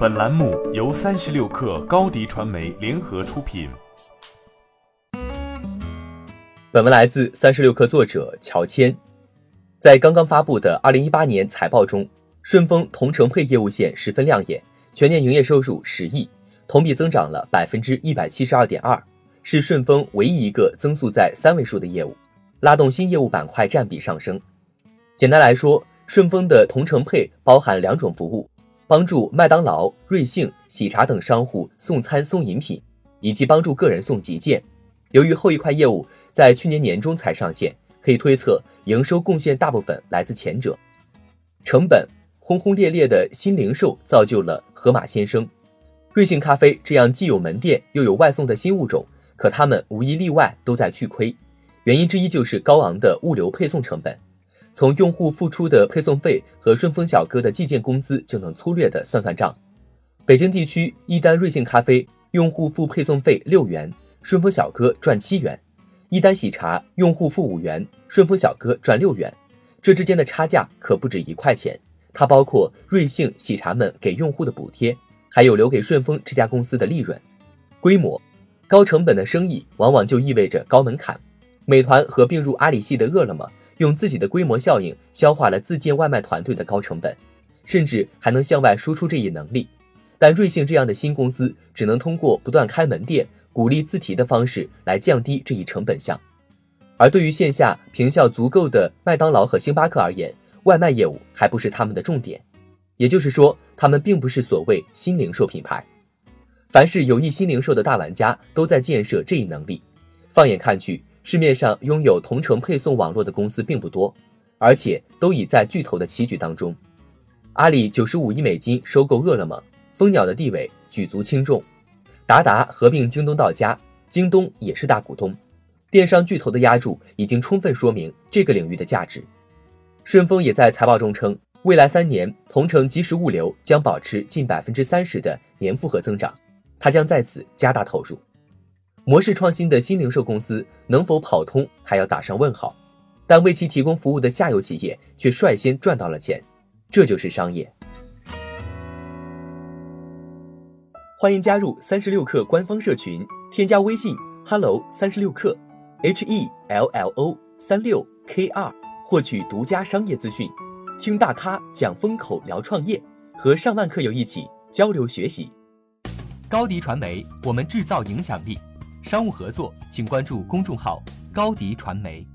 本栏目由三十六氪高低传媒联合出品。本文来自三十六氪作者乔迁。在刚刚发布的二零一八年财报中，顺丰同城配业务线十分亮眼，全年营业收入十亿，同比增长了百分之一百七十二点二，是顺丰唯一一个增速在三位数的业务，拉动新业务板块占比上升。简单来说，顺丰的同城配包含两种服务。帮助麦当劳、瑞幸、喜茶等商户送餐送饮品，以及帮助个人送急件。由于后一块业务在去年年中才上线，可以推测营收贡献大部分来自前者。成本轰轰烈烈的新零售造就了盒马鲜生、瑞幸咖啡这样既有门店又有外送的新物种，可他们无一例外都在巨亏。原因之一就是高昂的物流配送成本。从用户付出的配送费和顺丰小哥的寄件工资就能粗略的算算账。北京地区一单瑞幸咖啡用户付配送费六元，顺丰小哥赚七元；一单喜茶用户付五元，顺丰小哥赚六元。这之间的差价可不止一块钱，它包括瑞幸、喜茶们给用户的补贴，还有留给顺丰这家公司的利润。规模高成本的生意往往就意味着高门槛。美团合并入阿里系的饿了么。用自己的规模效应消化了自建外卖团队的高成本，甚至还能向外输出这一能力。但瑞幸这样的新公司只能通过不断开门店、鼓励自提的方式来降低这一成本项。而对于线下坪效足够的麦当劳和星巴克而言，外卖业务还不是他们的重点。也就是说，他们并不是所谓新零售品牌。凡是有意新零售的大玩家都在建设这一能力。放眼看去。市面上拥有同城配送网络的公司并不多，而且都已在巨头的棋局当中。阿里九十五亿美金收购饿了么，蜂鸟的地位举足轻重。达达合并京东到家，京东也是大股东。电商巨头的压注已经充分说明这个领域的价值。顺丰也在财报中称，未来三年同城即时物流将保持近百分之三十的年复合增长，它将在此加大投入。模式创新的新零售公司能否跑通，还要打上问号。但为其提供服务的下游企业却率先赚到了钱，这就是商业。欢迎加入三十六氪官方社群，添加微信 hello 三十六氪 h e l l o 三六 k 二，获取独家商业资讯，听大咖讲风口，聊创业，和上万客友一起交流学习。高迪传媒，我们制造影响力。商务合作，请关注公众号“高迪传媒”。